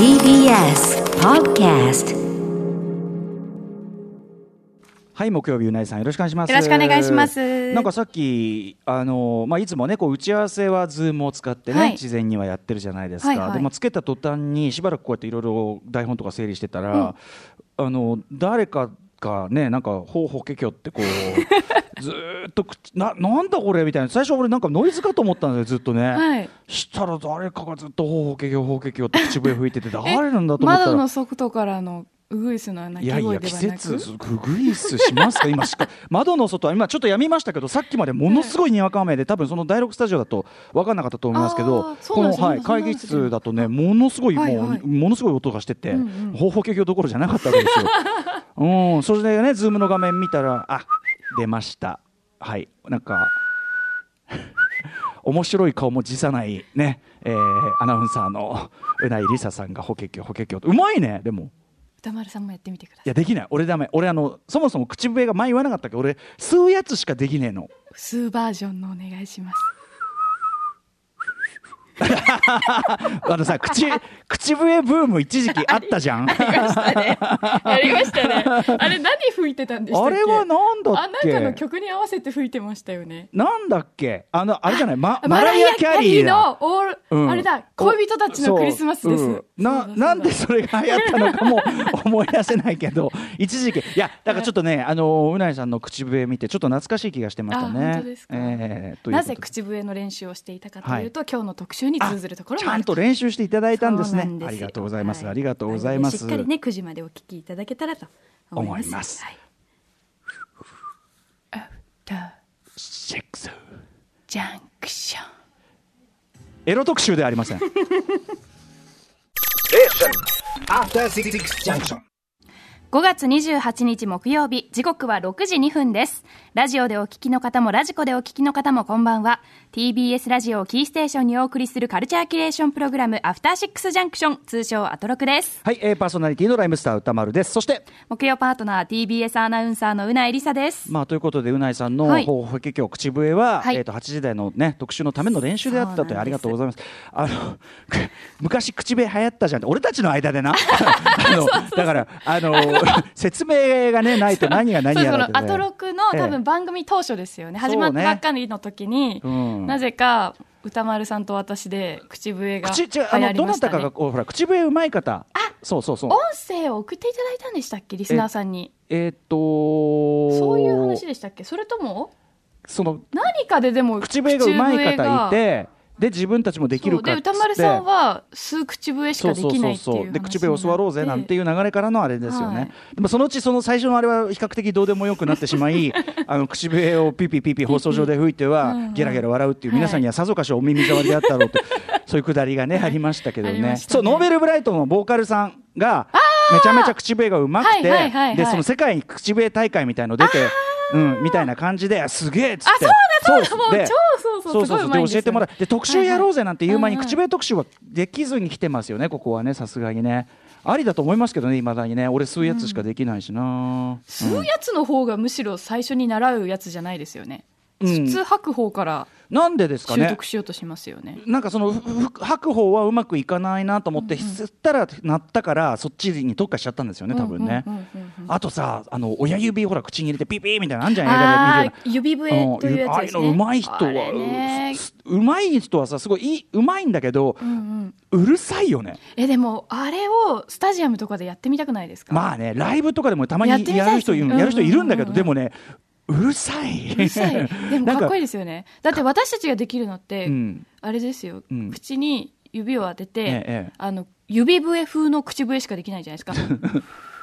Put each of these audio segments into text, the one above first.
TBS Podcast はい木曜日うないさんよろしくお願いします。よろしくお願いします。なんかさっきあのまあいつもねこう打ち合わせはズームを使ってね、はい。事前にはやってるじゃないですか、はいはい。でもつけた途端にしばらくこうやっていろいろ台本とか整理してたら、あの誰かがねなんかほうほけきょってこう ずーっと口ななんだこれみたいな。最初俺なんかノイズかと思ったんですよずっとね、はい。したら誰かがずっとほうほけきょほうほけきょって口笛吹いてて誰なんだと思ったら。窓の外からのウグイスの鳴きいやいや季声ではなく？節ググイスしますか？今しか 窓の外は今ちょっとやみましたけどさっきまでものすごいにわか雨で多分その第6スタジオだと分かんなかったと思いますけあどこの、はい、会議室だとねものすごいもう、はいはい。ものすごい音がしてて、うんうん。ほうほけきょどころじゃなかったわけですよ。うんそれでねズームの画面見たらあ出ました。はい。なんか 面白い顔も辞さないね、えーアナウンサーのうないりささんがほけきょほけきょうまいねでも。歌丸さんもやってみてください。いやできない。俺ダメ。俺あのそもそも口笛が前言わなかったけ？ど俺吸うやつしかできねえの。数バージョンのお願いします。あのさ口口笛ブーム一時期あったじゃん。やりましたね。やりましたねあれ何吹いてたんでしたっけ？あれはなんだっあなんかのけ曲に合わせて吹いてましたよね。なんだっけ？あのあれじゃない？まママライア・キャリーだのオール、うん。あれだ恋人たちのクリスマスです、そううんななんでそれが流行ったのかも 思い出せないけど一時期。いやだからちょっとねあのうないさんの口笛見てちょっと懐かしい気がしてましたね。あ本当ですか？えーなぜ口笛の練習をしていたかというと、今日の特集に通ずるところちゃんと練習していただいたんですね。そうなんよ。ありがとうございます、はありがとうございます。しっかりね9時までお聞きいただけたらと思います。思います。はい、アフターシックスジャンクション。エロ特集ではありません。After Six Junction. 5月28日木曜日時刻は6時2分です。ラジオでお聞きの方もラジコでお聞きの方もこんばんは。TBS ラジオをキーステーションにお送りするカルチャーキュレーションプログラムアフターシックスジャンクション通称アトロクです。はい、えーパーソナリティのライムスター歌丸です。そして木曜パートナー TBS アナウンサーのうないりさです。まあということでうないさんのはい。ほうほけきょう口笛は、はい。えっ、と8時台のね特集のための練習であったとありがとうございます。あの 昔口笛流行ったじゃん俺たちの間でな。あのだからあの 説明がねないと何が何やらって、ね、このアトロクのええ。多分番組当初ですよね、始まったばっかりの時に、うん。なぜか歌丸さんと私で口笛が流行りどなましたたねかがこうほら口笛うまい方。そうそうそう。音声を送っていただいたんでしたっけ？リスナーさんに。えーっとそういう話でしたっけ？それとも？その何かででも口笛がうまい方がいてで自分たちもできるかっ歌丸さんは吸う口笛しかできないっていうで口笛を教わろうぜなんていう流れからのあれですよね、はい。でもそのうちその最初のあれは比較的どうでもよくなってしまい あの口笛をピーピーピーピー放送上で吹いてはゲラゲラ笑うっていう皆さんにはさぞかしお耳障りであったろうと、そういうくだりがね ありましたけどね。ね。そうノーベルブライトのボーカルさんがめちゃめちゃ口笛がうまくて、はいはいはいはい。でその世界口笛大会みたいの出てうん、みたいな感じですげえっつって。あそうだそうだもうで超そうそうそうそうそうで教えてもらってで特集やろうぜなんていう前に口笛特集はできずに来てますよねここはねさすがにね。ありだと思いますけどねいまだにね。俺吸うやつしかできないしな、吸うやつの方がむしろ最初に習うやつじゃないですよね、うん普通吐く方からなんでですか習ね得しようとしますよね。なんかそのふふ吐く方はうまくいかないなと思って、吸ったらなったからそっちに特化しちゃったんですよね多分ね、うんうんうん。うんうんあとさあの親指ほら口に入れてピーピーみたいなのあんじゃん映あ画で見るー指笛というやつね。ああいうのうまい人はね。ううまい人はさすごいうまいんだけど、うんうん。うるさいよね。えでもあれをスタジアムとかでやってみたくないですか？まあねライブとかでもたまにやる人いるですね。やる人いるんだけど、うんうんうんうん。でもねうるさい。うるさい。でもかっこいいい。ですよね。だって私たちができるのって、うん。あれですよ、うん。口に指を当てて、ええええ。あの指笛風の口笛しかできないじゃないですか。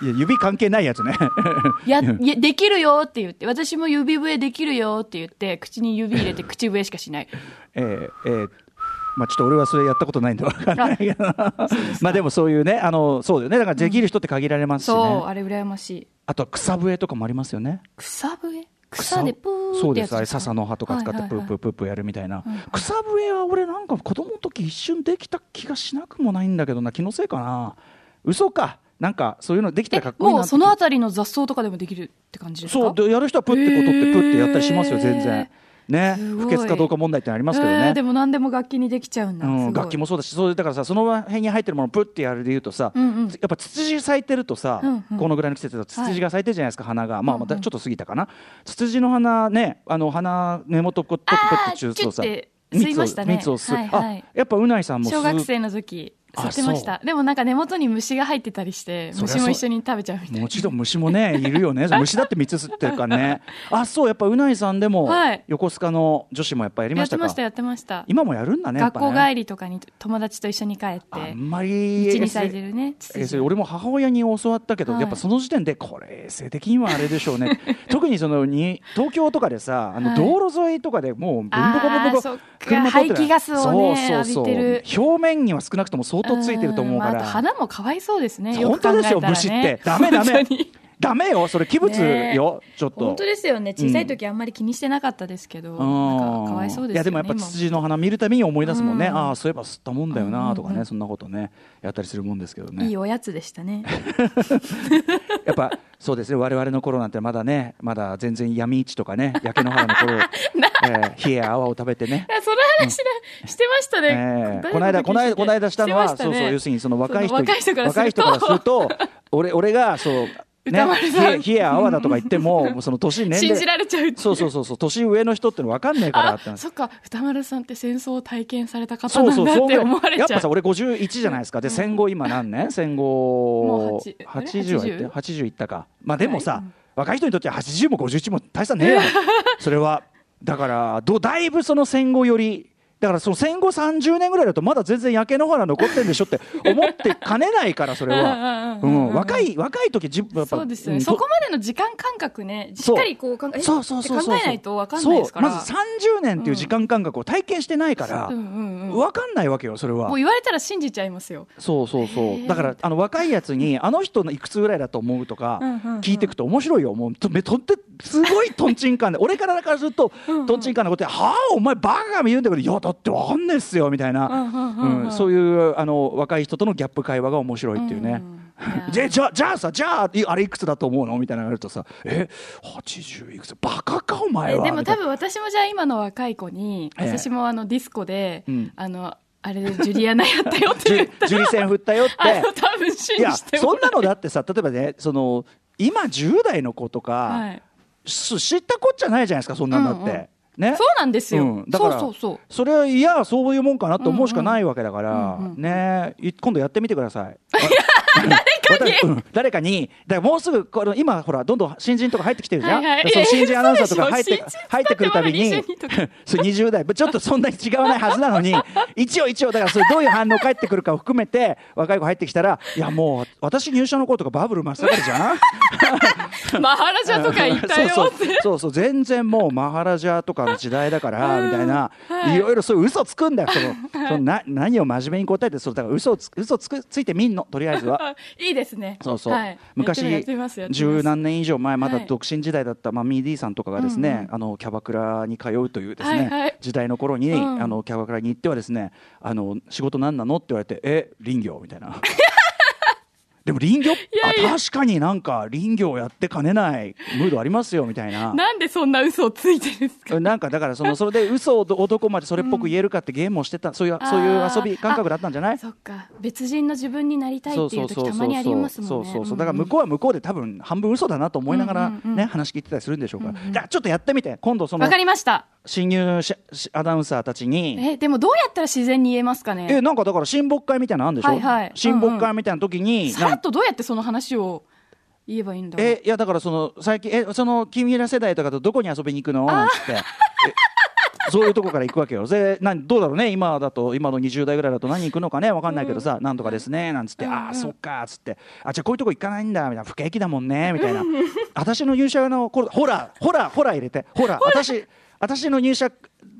いや指関係ないやつね。やいやできるよって言って私も指笛できるよって言って口に指入れて口笛しかしない。えーえーまあちょっと俺はそれやったことないんでわかんないけど。まあでもそういうねあのそうだよね。だからできる人って限られますしね。そうあれ羨ましい。あとは草笛とかもありますよね。草笛？草でプーってそうです。あれ笹の葉とか使ってプープープープーやるみたいな、草笛は俺なんか子供の時一瞬できた気がしなくもないんだけどな気のせいかな。嘘か。なんかそういうのできたらかっこいいなもうそのあたりの雑草とかでもできるって感じですか？そうでやる人はプッてこう取ってプッてやったりしますよ全然ね不潔かどうか問題ってありますけどね。えーでも何でも楽器にできちゃうんだ、うん、楽器もそうだしそういうだからさその辺に入ってるものをプッてやるでいうとさ、うんうん。やっぱツツジ咲いてるとさ、うんうん。このぐらいの季節だとツツジが咲いてるじゃないですか、花が。まあまたうんうん。ちょっと過ぎたかな、ツツジの花ねあの花根元こうプッて中とさチュッて吸いましたね。蜜を吸う、はいはい。あやっぱうないさんも小学生の時。あ吸ってました。でもなんか根元に虫が入ってたりして虫も一緒に食べちゃうみたいな。もちろん虫もね いるよね。虫だって蜜吸ってるからね。あそうやっぱうないさんでも、はい。横須賀の女子もやっぱやりやましたか？ってましたやってました。今もやるんだね学ね。校帰りとかに友達と一緒に帰ってあんまり道に咲いてるね俺も母親に教わったけど、はい。やっぱその時点でこれ衛生的にはあれでしょうね。特にそのに東京とかでさあのはい。道路沿いとかでもうブンブコブンブコ車通ってる排気ガスをねそうそうそう。浴びてる。表面には少なくとも相当ついてると思うから、んまあ花もかわいそうですね。よ本当ですよ虫って。ダメダメダメよそれ器物ねよ、ちょっと。本当ですよね。小さい時あんまり気にしてなかったですけど、なんかかわいそうですよねいやでもやっぱ今ツツジの花見るたびに思い出すもんね、うん。ああそういえば吸ったもんだよなとかね、そんなことねやったりするもんですけどね。いいおやつでしたね。やっぱそうですね我々の頃なんてまだねまだ全然闇市とかね焼け野原の頃、えー、冷えや泡を食べてね。いやその話だ、してましたね、この間この間この間したのはそうそう要するにその若い人その若い人からすると。若い人からすると俺俺がそうね。冷え泡だとか言っても その年年信じ齢られちゃうそうそうそうそう年上の人っての分かんねえからっそっか。歌丸さんって戦争を体験された方なんだって思われちゃう。やっぱさ俺51じゃないですか。で戦後今何年？戦後もう8 80はいって80 80いったか。まあでもさ、若い人にとっては80も51も大差ねえやん それはだからどだいぶその戦後よりだからその戦後30年ぐらいだとまだ全然焼け野原残ってるんでしょって思ってかねないからそれは、うん若い若い時やっぱそうですよね、ん。そこまでの時間感覚ねしっかりこう考えそうそうそう考えないと分かんないですから。まず30年っていう時間感覚を体験してないから、うんうんうん分かんないわけよそれは。もう言われたら信じちゃいますよ。そうそうそう。だからあの若いやつにあの人のいくつぐらいだと思うとか聞いていくと面白いよもう。とめとってすごいとんちんかんで俺からからするととんちん。かんなことで「はあお前バカが見るんだけどいやだってわかんないっすよ」みたいな、そういうあの若い人とのギャップ会話が面白いっていうね。んん。いやでじゃあじゃあさじゃあいあれいくつだと思うの？みたいなのやるとさ「え80いくつ？バカかお前は」えでも多分私もじゃあ今の若い子に、ええ。私もあのディスコで、うん。あのあれでジュリアナやったよってジ言ったュジュリセン振ったよって。多分信いやじてもそんなのだってさ例えばねその今10代の子とか、はい、す知ったこっちゃないじゃないですかそんなんだって、うんうん。ね？そうなんですよ、うん。だからそうそうそう。それはいやそういうもんかなと思うしかないわけだから、うんうんねい今度やってみてください。誰かに、うん。誰かに？だからもうすぐこの今ほらどんどん新人とか入ってきてるじゃん、はいはい。でその新人アナウンサーとか入って入ってくるたびにだってまだ20人とか。そう20代。ちょっとそんなに違わないはずなのに 一応一応だからそれどういう反応返ってくるかを含めて若い子入ってきたらいやもう私入社の頃とかバブル真っ盛りじゃん？マハラジャとか行ったよそうそう。そう全然もうマハラジャとかの時代だからみたいな、はい。い、ろいろそういう嘘つくんだよそのそのな何を真面目に答えてそうだから嘘をつ嘘つくついてみんのとりあえずは。あ いいですね。そうそう、はい、昔十何年以上前まだはい。独身時代だった、まあ、ミーディーさんとかがですね、うんうん。あのキャバクラに通うというですね、はいはい。時代の頃に、うん。あのキャバクラに行ってはですねあの仕事何なの？って言われてえ林業？みたいな。でも林業確かになんか林業やってかねないムードありますよみたいな。なんでそんな嘘をついてるんですか？なんかだからそのそれで嘘をどどこまでそれっぽく言えるかってゲームをしてた、そういうそういう遊び感覚だったんじゃない？そっか。別人の自分になりたいっていう時たまにありますもんね。そうそうそうだから向こうは向こうで多分半分嘘だなと思いながらうんうんうん。ね話聞いてたりするんでしょうから。だからちょっとやってみて。今度そのわかりました新入社アナウンサーたちに。えでもどうやったら自然に言えますかね？えなんかだから親睦会みたいなのあるんでしょ、はいはい。親睦会みたいな時に、さらっとどうやってその話を言えばいいんだろう？えいやだからその最近えその君ら世代とかとどこに遊びに行くの？って。えそういうとこから行くわけよ。でなんどうだろうね？今だと今の20代ぐらいだと何行くのかね？わかんないけどさ、なんとかですね？なんつって、うんうん。ああそっかっつって。あじゃあこういうとこ行かないんだみたいな。不景気だもんねみたいな。私の入社の頃ほらほらほら入れて。ほら私私の入社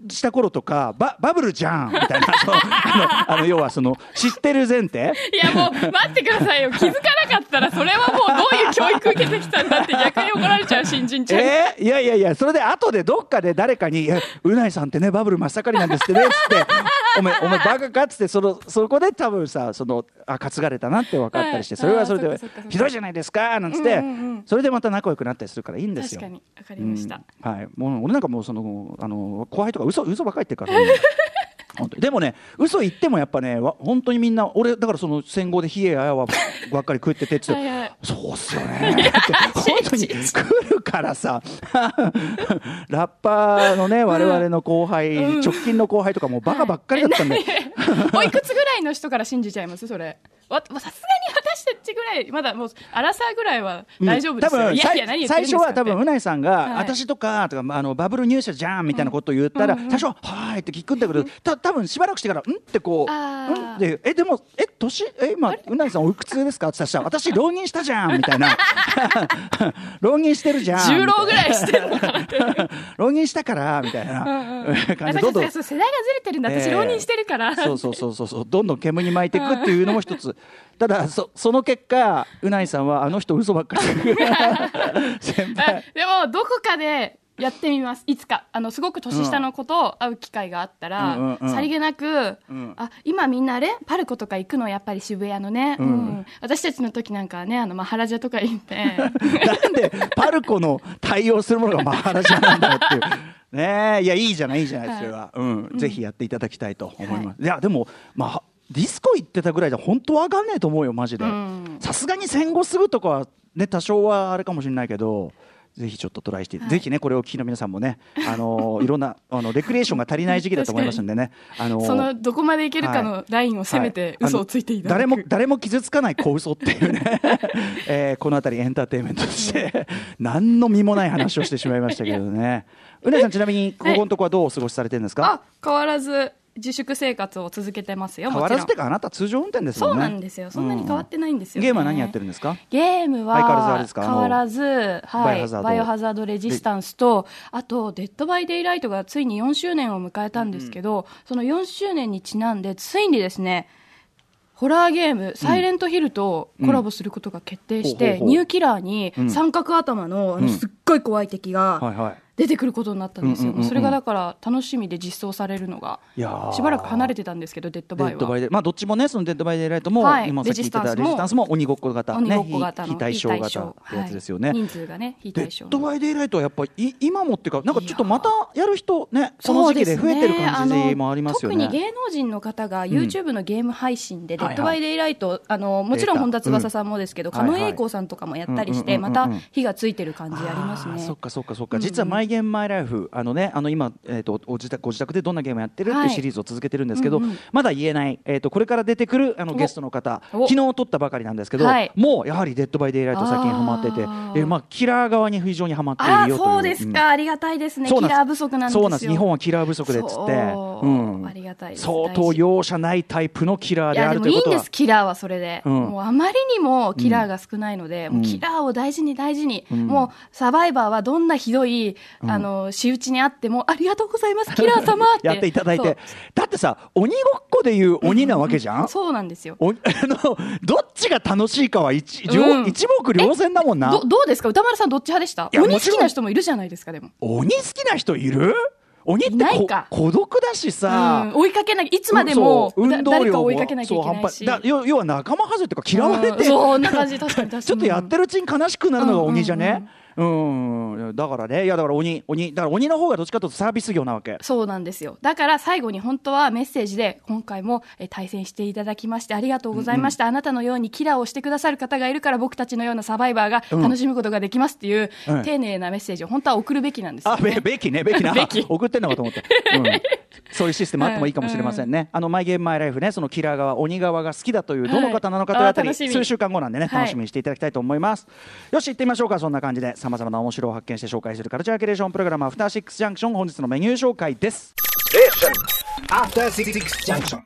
した頃とかババブルじゃんみたいな。そう。あのあの要はその知ってる前提。いやもう待ってくださいよ。気づかなかったらそれはもうどういう教育受けてきたんだって逆に怒られちゃう新人ちゃんに、えーいやいやいやそれで後でどっかで誰かに「いやうないさんってねバブル真っ盛りなんですってね」っつって お前お前バカかっつってそのそこで多分さそのあ担がれたなって分かったりして、はいそれはそれでひどいじゃないですかなんつって、それでまた仲良くなったりするからいいんですよ。確かにわかりました、うん。はい、もう俺なんかもうそのあの後輩とか嘘嘘ばっかり言ってるから、ね、でもね嘘言ってもやっぱねわ本当にみんな俺だからその戦後で冷えややわばっかり食っててっつってはいはい。そうっすよね。本当に来るからさ。ラッパーのね我々の後輩、直近の後輩とかもうバカばっかりだったんで、おいくつぐらいの人から信じちゃいます？それ。わさすがたちぐらいまだもうアラサーぐらいは大丈夫ですよ、多分いやいや何最初は多分うないさんが、はい。私とかとかまああのバブル入社じゃんみたいなことを言ったら、最初は「はーい」って聞くんだけど、た多分しばらくしてから「ん?」ってこう「あー。ん?」で「えでもえ年？え今うないさんおいくつですか?」って言ったら「私浪人したじゃん」みたいな「浪人してるじゃん」重労ぐらいしてる浪人したからみたいな。感じで。どんどん世代がずれてるんだ。私ええ。浪人してるから、そうそうそうそうどんどん煙に巻いていくっていうのも一つただそその結果うないさんはあの人嘘ばっかり。先あ輩でもどこかでやってみます。いつか。あのすごく年下の子と会う機会があったら、うんうんうん。さりげなく、ん。あ今みんなあれパルコとか行くのやっぱり渋谷のね、うん。私たちの時なんかはねあのマハラジャとか行って。なんでパルコの対応するものがマハラジャなんだよっていう。ねえいやいいじゃないいいじゃないそれは、うん。ぜひやっていただきたいと思います、い、やでもまあディスコ行ってたぐらいじゃ本当わかんねえと思うよマジで。うん。さすがに戦後すぐとかはね多少はあれかもしれないけどぜひちょっとトライして、はい。ぜひねこれをお聞きの皆さんもねあのーいろんなあのレクリエーションが足りない時期だと思いますんでね。あのーそのどこまでいけるかのラインを攻めてはい。嘘をついていただく、あの誰も誰も傷つかない小嘘っていうね、えーこの辺りエンターテインメントとして何の実もない話をしてしまいましたけどね。うねさんちなみにここのとこはどうお過ごしされてるんですか、あ変わらず自粛生活を続けてますよ変わらずってかあなた通常運転ですもそうんねなんですよ。そんなに変わってないんですよ、ね。ゲームは何やってるんですか？ゲームは相変わらずはい、バイオハザードレジスタンスと、あと、デッドバイデイライトがついに4周年を迎えたんですけど、その4周年にちなんで、ついにですね、ホラーゲーム、サイレントヒルとコラボすることが決定して、ほうほうほう。 new killer にん三角頭の、あうん。のすっごい怖い敵がはいはい出てくることになったんですよ。うんうんうんうんそれがだから楽しみで実装されるのがいやー、しばらく離れてたんですけど、デッドバイは。デッドバイデまあどっちもねそのデッドバイデイライトも、はい。今さっき言ってたレジスタンスも。鬼ごっこ型。鬼ねごっこ型の非対称型ってやつですよね、はい。人数がね、非デ対称のッドバイデイライトはやっぱりい今もっていうかなんかちょっとまたやる人ねそそうの時期で増えてる感じねもありますよね。の特に芸能人の方が YouTube のゲーム配信で、デッドバイデイライト、あのもちろん本田翼さんもですけど、うん。狩野英孝さんとかもやったりして、また火がついてる感じありますね。そっかそっかそっか、実は「マイ・ゲーム・マイ・ライフ」あのねあの今、えー、とお自宅ご自宅でどんなゲームやってるっていうはい。シリーズを続けてるんですけど、うんうんまだ言えない、えー、とこれから出てくるあのおゲストの方お。昨日撮ったばかりなんですけど、はい。もうやはり「デッド・バイ・デイ・ライト」最近ハマっててえー。まあ、キラー側に非常にハマっていあるよという。そうですか、ん。ありがたいですね、キラー不足なんですよ。日本はキラー不足でっつって、そう。うん。ありがたい相当容赦ないタイプのキラーであるということは。もいいんです、キラーはそれで、うん。もうあまりにもキラーが少ないので、もうキラーを大事に大事に、ん。もうサバイバーはどんなひどい、あの仕打ちにあっても、ありがとうございます、キラー様って。やっていただいて。だってさ鬼ごっこでいう鬼なわけじゃん、そうなんですよ。お あのどっちが楽しいかは一,、うん。一目瞭然だもんな。どどうですか？歌丸さんどっち派でした？鬼好きな人もいるじゃないですか、でも。鬼好きな人いる？鬼っていないこか。孤独だしさ、うん。追いかけなきゃいつまでもそう。だ誰かを追いかけなきゃいそうけないし。半端だ要要は仲間外れとか嫌われて、うん。そんな感じ、確かに確かに。ちょっとやってるうちに悲しくなるのが鬼じゃね？うん、だからね、いやだから鬼、鬼、だから鬼の方がどっちかというとサービス業なわけ。そうなんですよ。だから最後に本当はメッセージで、今回もえー対戦していただきましてありがとうございました。あなたのようにキラーをしてくださる方がいるから僕たちのようなサバイバーがうん楽しむことができますっていう、うん丁寧なメッセージを本当は送るべきなんですよ、あ、べ、ね。べきね、べきな。べき送ってんのかと思って。うん。そういうシステムあってもいいかもしれませんね。あの、マイゲームマイライフね、そのキラー側、鬼側が好きだという、どの方なのかというあたり、はい数週間後なんでね、はい楽しみにしていただきたいと思います。よし、行ってみましょうか。そんな感じで、さまざまな面白を発見して紹介するカルチャーキュレーションプログラム、アフターシックスジャンクション、本日のメニュー紹介です。After Six Junction.